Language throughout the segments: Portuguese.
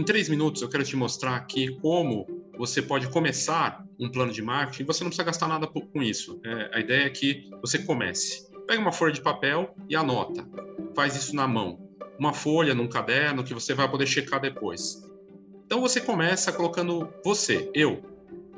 Em três minutos, eu quero te mostrar aqui como você pode começar um plano de marketing. Você não precisa gastar nada com isso. É, a ideia é que você comece. Pega uma folha de papel e anota. Faz isso na mão. Uma folha num caderno que você vai poder checar depois. Então você começa colocando você, eu,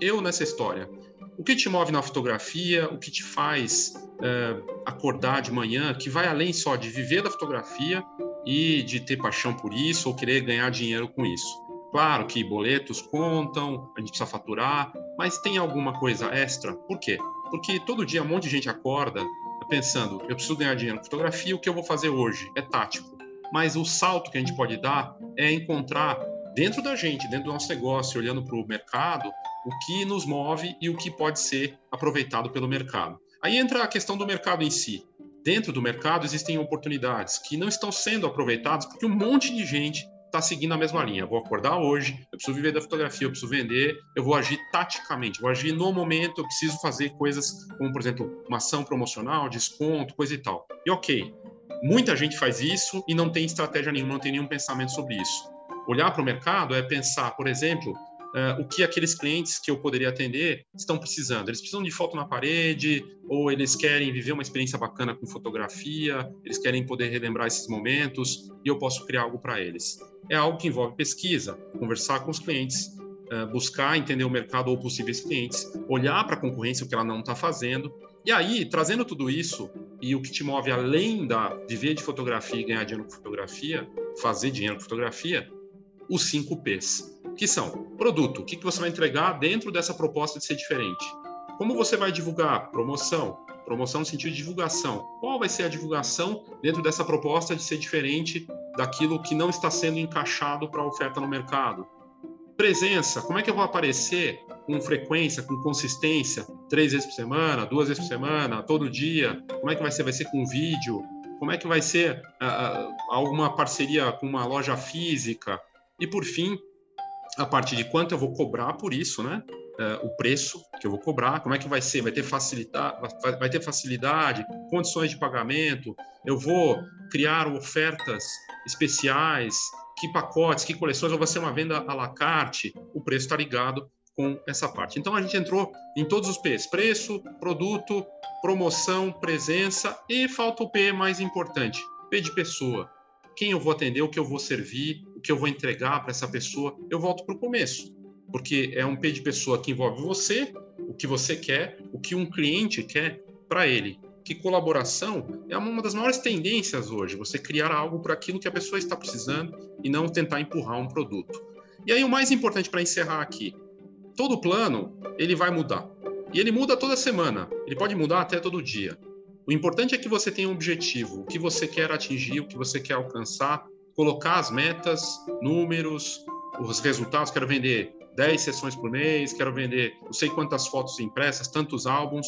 eu nessa história. O que te move na fotografia, o que te faz é, acordar de manhã, que vai além só de viver da fotografia e de ter paixão por isso ou querer ganhar dinheiro com isso. Claro que boletos contam, a gente precisa faturar, mas tem alguma coisa extra? Por quê? Porque todo dia um monte de gente acorda pensando, eu preciso ganhar dinheiro com fotografia, o que eu vou fazer hoje? É tático. Mas o salto que a gente pode dar é encontrar dentro da gente, dentro do nosso negócio, olhando para o mercado, o que nos move e o que pode ser aproveitado pelo mercado. Aí entra a questão do mercado em si. Dentro do mercado existem oportunidades que não estão sendo aproveitadas porque um monte de gente está seguindo a mesma linha. Vou acordar hoje, eu preciso viver da fotografia, eu preciso vender, eu vou agir taticamente, vou agir no momento, eu preciso fazer coisas como, por exemplo, uma ação promocional, desconto, coisa e tal. E ok, muita gente faz isso e não tem estratégia nenhuma, não tem nenhum pensamento sobre isso. Olhar para o mercado é pensar, por exemplo, uh, o que aqueles clientes que eu poderia atender estão precisando. Eles precisam de foto na parede, ou eles querem viver uma experiência bacana com fotografia, eles querem poder relembrar esses momentos e eu posso criar algo para eles. É algo que envolve pesquisa, conversar com os clientes, uh, buscar entender o mercado ou possíveis clientes, olhar para a concorrência, o que ela não está fazendo. E aí, trazendo tudo isso e o que te move além da viver de fotografia e ganhar dinheiro com fotografia, fazer dinheiro com fotografia, os cinco P's que são produto, o que, que você vai entregar dentro dessa proposta de ser diferente. Como você vai divulgar? Promoção. Promoção no sentido de divulgação. Qual vai ser a divulgação dentro dessa proposta de ser diferente daquilo que não está sendo encaixado para a oferta no mercado? Presença. Como é que eu vou aparecer com frequência, com consistência? Três vezes por semana, duas vezes por semana, todo dia? Como é que vai ser? Vai ser com vídeo? Como é que vai ser uh, alguma parceria com uma loja física? E por fim, a parte de quanto eu vou cobrar por isso, né? Uh, o preço que eu vou cobrar, como é que vai ser? Vai ter facilidade, vai, vai ter facilidade, condições de pagamento, eu vou criar ofertas especiais, que pacotes, que coleções, ou vai ser uma venda à la carte, o preço está ligado com essa parte. Então a gente entrou em todos os P's: preço, produto, promoção, presença e falta o P mais importante: P de pessoa quem eu vou atender, o que eu vou servir, que eu vou entregar para essa pessoa, eu volto para o começo. Porque é um P de pessoa que envolve você, o que você quer, o que um cliente quer para ele. Que colaboração é uma das maiores tendências hoje, você criar algo para aquilo que a pessoa está precisando e não tentar empurrar um produto. E aí o mais importante para encerrar aqui, todo plano ele vai mudar. E ele muda toda semana, ele pode mudar até todo dia. O importante é que você tenha um objetivo, o que você quer atingir, o que você quer alcançar, colocar as metas, números, os resultados. Quero vender 10 sessões por mês, quero vender não sei quantas fotos impressas, tantos álbuns,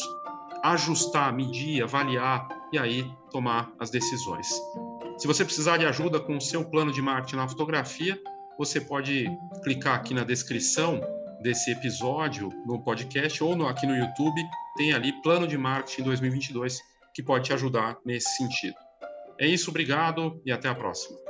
ajustar, medir, avaliar e aí tomar as decisões. Se você precisar de ajuda com o seu plano de marketing na fotografia, você pode clicar aqui na descrição desse episódio no podcast ou no, aqui no YouTube, tem ali plano de marketing 2022 que pode te ajudar nesse sentido. É isso, obrigado e até a próxima.